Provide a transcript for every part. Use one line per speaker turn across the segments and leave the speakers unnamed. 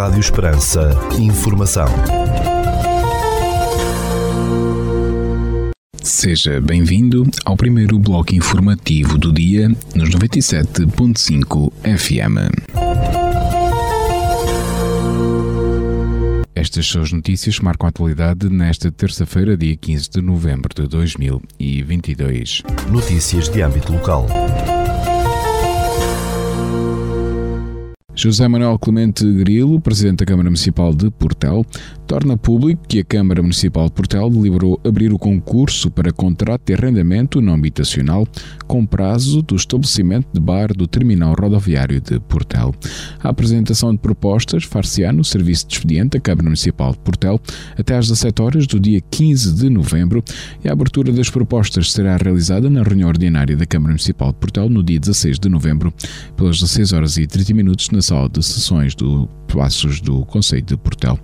Rádio Esperança. Informação.
Seja bem-vindo ao primeiro bloco informativo do dia nos 97.5 FM. Estas são as notícias que marcam a atualidade nesta terça-feira, dia 15 de novembro de 2022.
Notícias de âmbito local.
José Manuel Clemente Grilo, presidente da Câmara Municipal de Portel, torna público que a Câmara Municipal de Portel deliberou abrir o concurso para contrato de arrendamento não habitacional com prazo do estabelecimento de bar do terminal rodoviário de Portel. A apresentação de propostas far-se-á no serviço de expediente da Câmara Municipal de Portel até às 17 horas do dia 15 de novembro e a abertura das propostas será realizada na reunião ordinária da Câmara Municipal de Portel no dia 16 de novembro, pelas 16 horas e 30 minutos na sala de sessões do Passos do Conselho de Portel.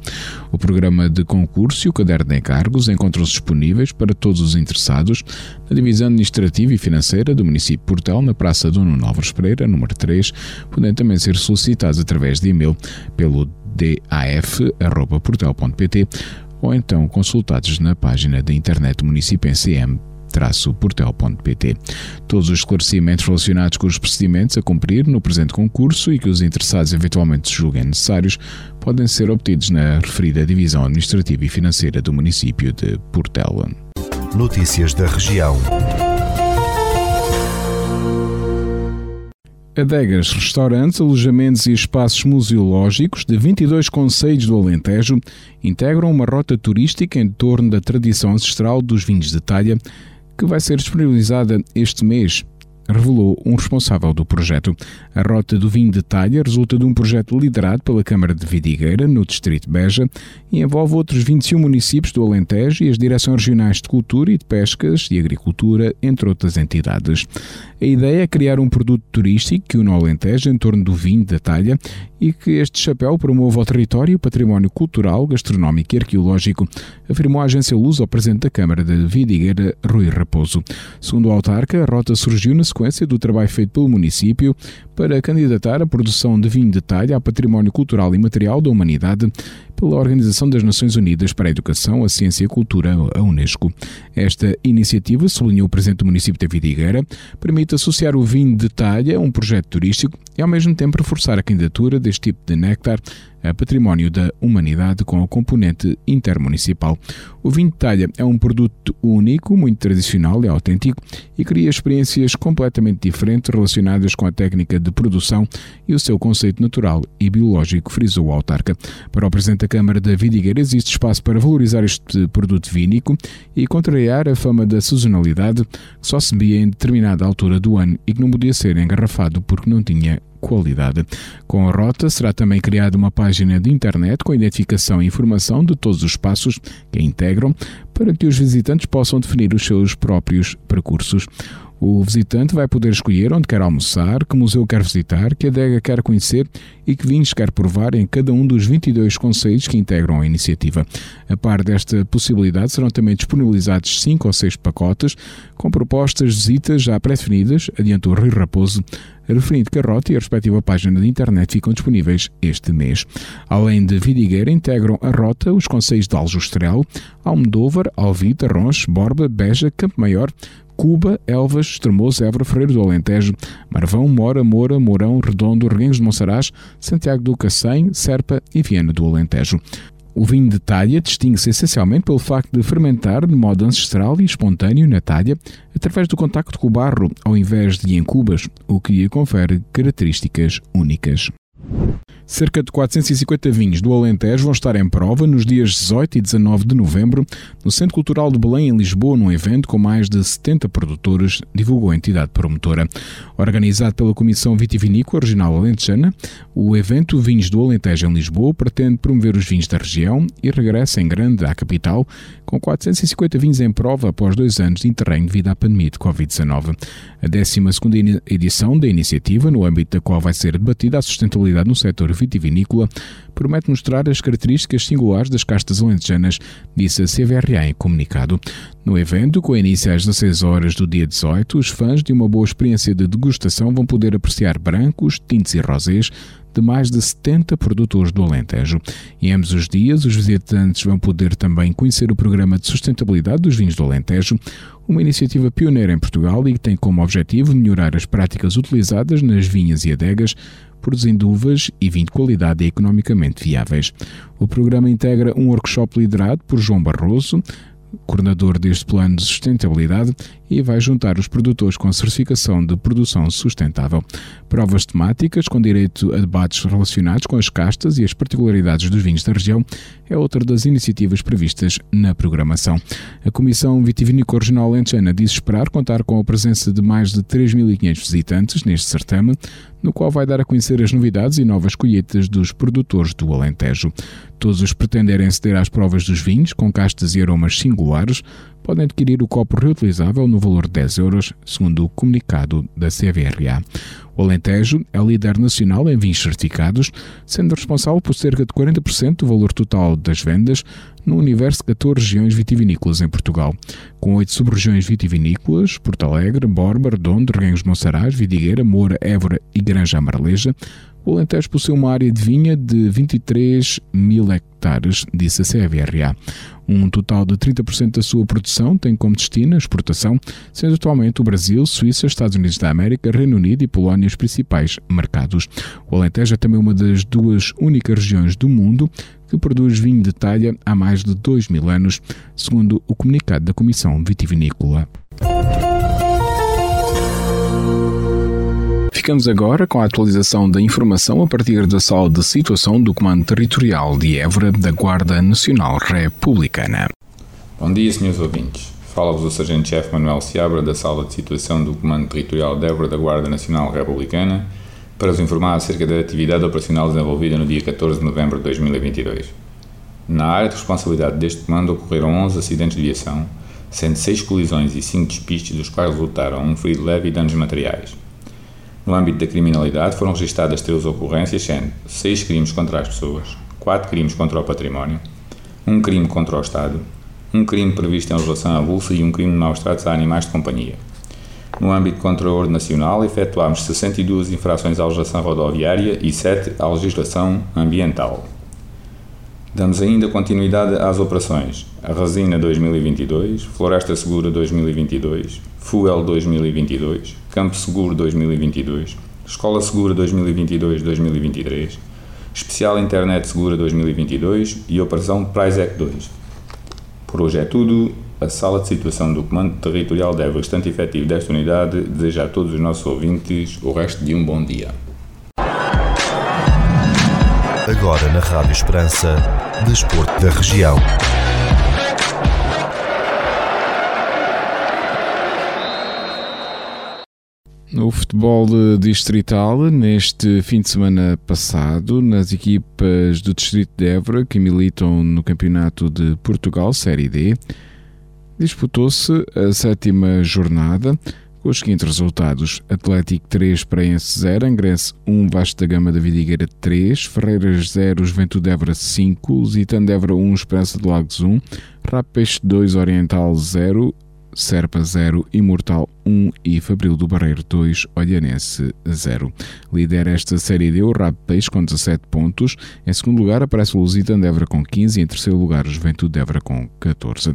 O programa de concurso e o caderno de encargos encontram-se disponíveis para todos os interessados na divisão administrativa e financeira do município de Portel, na Praça Dono Novos Pereira, número 3, podendo também ser solicitados através de e-mail pelo daf.portel.pt ou então consultados na página da internet do município CM portel.pt. Todos os esclarecimentos relacionados com os procedimentos a cumprir no presente concurso e que os interessados eventualmente julguem necessários podem ser obtidos na referida Divisão Administrativa e Financeira do município de Portela.
Notícias da região.
Adegas, restaurantes, alojamentos e espaços museológicos de 22 concelhos do Alentejo integram uma rota turística em torno da tradição ancestral dos vinhos de talha que vai ser disponibilizada este mês revelou um responsável do projeto. A Rota do Vinho de Talha resulta de um projeto liderado pela Câmara de Vidigueira, no Distrito de Beja, e envolve outros 21 municípios do Alentejo e as Direções Regionais de Cultura e de Pescas e Agricultura, entre outras entidades. A ideia é criar um produto turístico que une o Alentejo em torno do vinho da talha e que este chapéu promova ao território o património cultural, gastronómico e arqueológico, afirmou a agência Luz ao presidente da Câmara de Vidigueira, Rui Raposo. Segundo o autarca, a rota surgiu na sequência do trabalho feito pelo município para candidatar a produção de vinho de talha ao património cultural e material da humanidade pela Organização das Nações Unidas para a Educação, a Ciência e a Cultura, a Unesco. Esta iniciativa, sublinhou o presidente do município de Vidigueira, permite associar o vinho de talha a um projeto turístico e ao mesmo tempo reforçar a candidatura deste tipo de néctar a património da humanidade com a componente intermunicipal. O vinho de talha é um produto único, muito tradicional e autêntico e cria experiências completamente diferentes relacionadas com a técnica de produção e o seu conceito natural e biológico, frisou o autarca. Para o Presidente da Câmara da Vidigueira existe espaço para valorizar este produto vínico e contrariar a fama da sazonalidade que só se via em determinada altura do ano e que não podia ser engarrafado porque não tinha qualidade. Com a rota será também criada uma página de internet com identificação e informação de todos os passos que a integram para que os visitantes possam definir os seus próprios percursos. O visitante vai poder escolher onde quer almoçar, que museu quer visitar, que adega quer conhecer e que vinhos quer provar em cada um dos 22 conselhos que integram a iniciativa. A par desta possibilidade, serão também disponibilizados 5 ou 6 pacotes com propostas de visitas já pré-definidas, adiantou Rio Raposo, referindo que a rota e a respectiva página de internet ficam disponíveis este mês. Além de Vidigueira, integram a rota os conselhos de Aljustrel, Almodóvar, Alvita, Ronche, Borba, Beja, Campo Maior, Cuba, Elvas, Estremoso, Évora, Freire do Alentejo, Marvão, Mora, Moura, Mourão, Redondo, Reguengos de Monsaraz, Santiago do Cacém, Serpa e Viana do Alentejo. O vinho de talha distingue-se essencialmente pelo facto de fermentar de modo ancestral e espontâneo na talha, através do contacto com o barro, ao invés de em cubas, o que lhe confere características únicas. Cerca de 450 vinhos do Alentejo vão estar em prova nos dias 18 e 19 de novembro no Centro Cultural de Belém, em Lisboa, num evento com mais de 70 produtores, divulgou a entidade promotora. Organizado pela Comissão Vitivinícola Regional Alentejana, o evento Vinhos do Alentejo em Lisboa pretende promover os vinhos da região e regressa em grande à capital, com 450 vinhos em prova após dois anos de interregno devido à pandemia de Covid-19. A 12 edição da iniciativa, no âmbito da qual vai ser debatida a sustentabilidade no setor vitivinícola, promete mostrar as características singulares das castas alentejanas, disse a CVRA em comunicado. No evento, com início às 16 horas do dia 18, os fãs de uma boa experiência de degustação vão poder apreciar brancos, tintos e rosés, de mais de 70 produtores do Alentejo. Em ambos os dias, os visitantes vão poder também conhecer o programa de sustentabilidade dos vinhos do Alentejo, uma iniciativa pioneira em Portugal e que tem como objetivo melhorar as práticas utilizadas nas vinhas e adegas, produzindo uvas e vinho de qualidade economicamente viáveis. O programa integra um workshop liderado por João Barroso, coordenador deste plano de sustentabilidade, e vai juntar os produtores com certificação de produção sustentável. Provas temáticas com direito a debates relacionados com as castas e as particularidades dos vinhos da região é outra das iniciativas previstas na programação. A Comissão Vitivinícola Regional Lentejana diz esperar contar com a presença de mais de 3.500 visitantes neste certame, no qual vai dar a conhecer as novidades e novas colheitas dos produtores do Alentejo. Todos os pretenderem aceder às provas dos vinhos, com castas e aromas singulares, podem adquirir o copo reutilizável no valor de 10 euros, segundo o comunicado da CVRA. O Alentejo é líder nacional em vinhos certificados, sendo responsável por cerca de 40% do valor total das vendas no universo de 14 regiões vitivinícolas em Portugal, com oito sub-regiões vitivinícolas, Porto Alegre, Borba, Redondo, Reguengos Monsaraz, Vidigueira, Moura, Évora e Granja Amareleja, o Alentejo possui uma área de vinha de 23 mil hectares, disse a CVRA. Um total de 30% da sua produção tem como destino a exportação, sendo atualmente o Brasil, Suíça, Estados Unidos da América, Reino Unido e Polónia os principais mercados. O Alentejo é também uma das duas únicas regiões do mundo que produz vinho de talha há mais de 2 mil anos, segundo o comunicado da Comissão Vitivinícola. Ficamos agora com a atualização da informação a partir da sala de situação do Comando Territorial de Évora da Guarda Nacional Republicana.
Bom dia, senhores ouvintes. Fala-vos o Sargento-Chefe Manuel Seabra da sala de situação do Comando Territorial de Évora da Guarda Nacional Republicana para vos informar acerca da atividade operacional desenvolvida no dia 14 de novembro de 2022. Na área de responsabilidade deste comando ocorreram 11 acidentes de viação, sendo 6 colisões e 5 despistes, dos quais resultaram um ferido leve e danos materiais. No âmbito da criminalidade, foram registadas três ocorrências, sendo seis crimes contra as pessoas, quatro crimes contra o património, um crime contra o Estado, um crime previsto em legislação avulsa e um crime de maus tratos a animais de companhia. No âmbito contra a ordem nacional, efetuámos 62 infrações à legislação rodoviária e 7 à legislação ambiental. Damos ainda continuidade às operações A Resina 2022, Floresta Segura 2022, Fuel 2022, Campo Seguro 2022, Escola Segura 2022-2023, Especial Internet Segura 2022 e Operação Prizec 2. Por hoje é tudo. A sala de situação do Comando Territorial deve restante efetivo desta unidade deseja a todos os nossos ouvintes o resto de um bom dia.
Agora na Rádio Esperança, Desporto da Região.
No futebol distrital, neste fim de semana passado, nas equipas do Distrito de Évora que militam no Campeonato de Portugal, Série D, disputou-se a sétima jornada com os seguintes resultados: Atlético 3, Praense 0, Angrense 1, Vasco da Gama da Vidigueira 3, Ferreiras 0, Juventude Évora 5, Lusitano Évora 1, Esperança de Lagos 1, Rapeste 2, Oriental 0, Serpa 0, Imortal 1 e Fabril do Barreiro 2, Olhanense 0. Lidera esta série D o Rabo Peixe com 17 pontos. Em segundo lugar aparece o Lusitano de Évora com 15 e em terceiro lugar o Juventude de Évora com 14.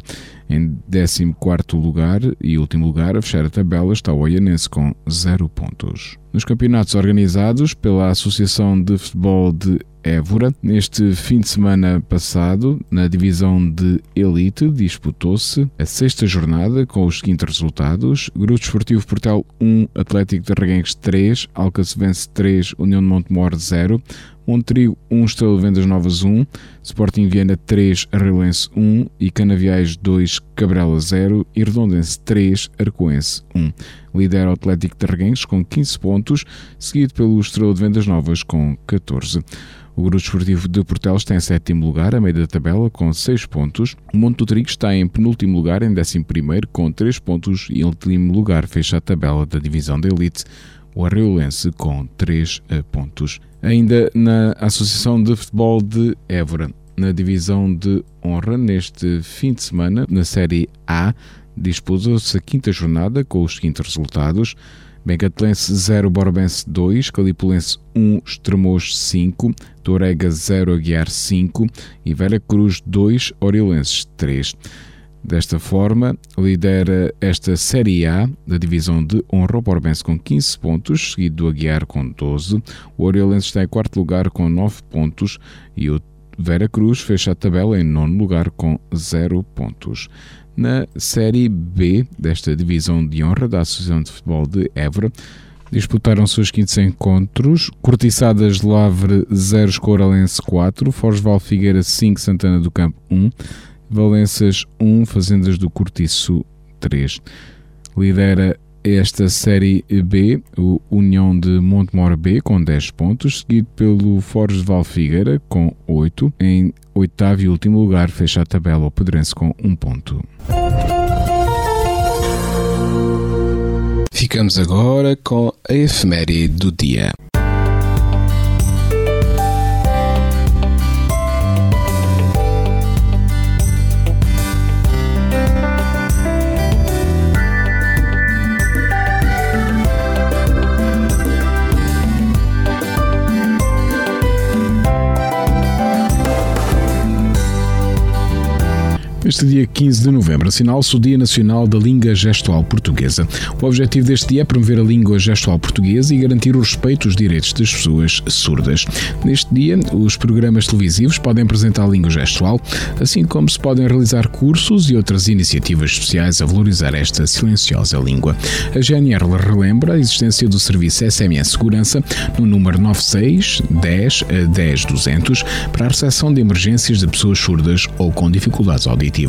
Em 14 lugar e último lugar, a fechar a tabela, está o Olhanense com 0 pontos. Nos campeonatos organizados pela Associação de Futebol de Évora. Neste fim de semana passado, na divisão de Elite, disputou-se a sexta jornada com os seguintes resultados: Grupo Desportivo Portal 1, Atlético de Reguengos 3, Alcacevense 3, União de Montemor 0, Montrigo 1, Estrela de Vendas Novas 1, Sporting Viana 3, Arrelense 1 e Canaviais 2, Cabrela 0 e Redondense 3, Arcoense 1. Lidera o Atlético de Reguengos com 15 pontos, seguido pelo Estrela de Vendas Novas com 14. O Grupo Desportivo de Portelos está em sétimo lugar, a meio da tabela, com 6 pontos. O Monte do Trigo está em penúltimo lugar, em décimo primeiro, com 3 pontos. E em último lugar, fecha a tabela da divisão da Elite, o Arreolense, com 3 eh, pontos. Ainda na Associação de Futebol de Évora, na divisão de honra, neste fim de semana, na Série A, disputou-se a quinta jornada com os seguintes resultados. Bencatelense 0, Borbense 2, Calipulense 1, Estremoz 5, Torega 0, Aguiar 5 e Vera Cruz 2, Oriolenses 3. Desta forma, lidera esta Série A da divisão de honra o Borbense com 15 pontos, seguido do Aguiar com 12. O Oriolense está em quarto lugar com 9 pontos e o Vera Cruz fecha a tabela em nono lugar com 0 pontos. Na Série B desta divisão de honra da Associação de Futebol de Évora, disputaram-se os quintos encontros. Cortiçadas Lavre 0, Escoralense 4, Forjval Figueira 5, Santana do Campo 1, Valenças 1, Fazendas do Cortiço 3. Lidera esta Série B, o União de Montemor B, com 10 pontos, seguido pelo Forges de Valfigueira, com 8. Em oitavo e último lugar, fecha a tabela o Pedrense com 1 ponto. Ficamos agora com a efeméride do dia. Este dia 15 de novembro assinala-se o Dia Nacional da Língua Gestual Portuguesa. O objetivo deste dia é promover a língua gestual portuguesa e garantir o respeito aos direitos das pessoas surdas. Neste dia, os programas televisivos podem apresentar a língua gestual, assim como se podem realizar cursos e outras iniciativas especiais a valorizar esta silenciosa língua. A GNR relembra a existência do serviço SMS Segurança no número 96 10 10 200 para a recepção de emergências de pessoas surdas ou com dificuldades auditivas.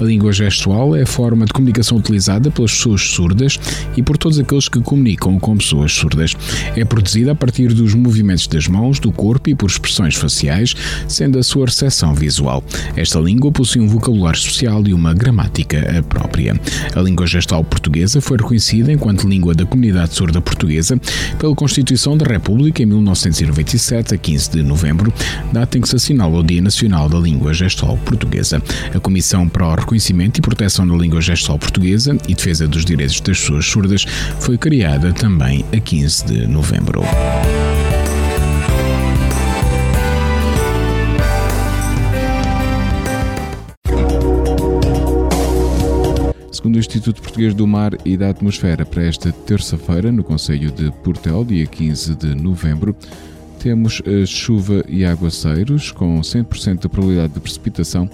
A língua gestual é a forma de comunicação utilizada pelas pessoas surdas e por todos aqueles que comunicam com pessoas surdas. É produzida a partir dos movimentos das mãos, do corpo e por expressões faciais, sendo a sua recepção visual. Esta língua possui um vocabulário social e uma gramática própria. A língua gestual portuguesa foi reconhecida enquanto língua da comunidade surda portuguesa pela Constituição da República em 1997, a 15 de novembro, data em que se assinala o Dia Nacional da Língua Gestual Portuguesa. A Comissão para o Reconhecimento e Proteção da Língua Gestual Portuguesa e Defesa dos Direitos das Pessoas Surdas foi criada também a 15 de novembro. Segundo o Instituto Português do Mar e da Atmosfera, para esta terça-feira, no Conselho de Portel, dia 15 de novembro, temos eh, chuva e aguaceiros, com 100% de probabilidade de precipitação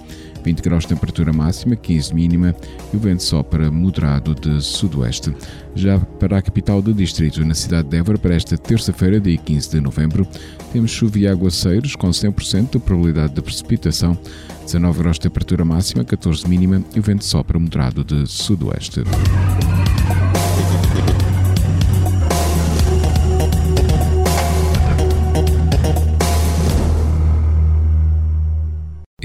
20 graus de temperatura máxima, 15 mínima e o vento sopra moderado de sudoeste. Já para a capital do distrito, na cidade de Évora, para esta terça-feira, dia 15 de novembro, temos chuva e aguaceiros com 100% de probabilidade de precipitação, 19 graus de temperatura máxima, 14 mínima e o vento sopra moderado de sudoeste.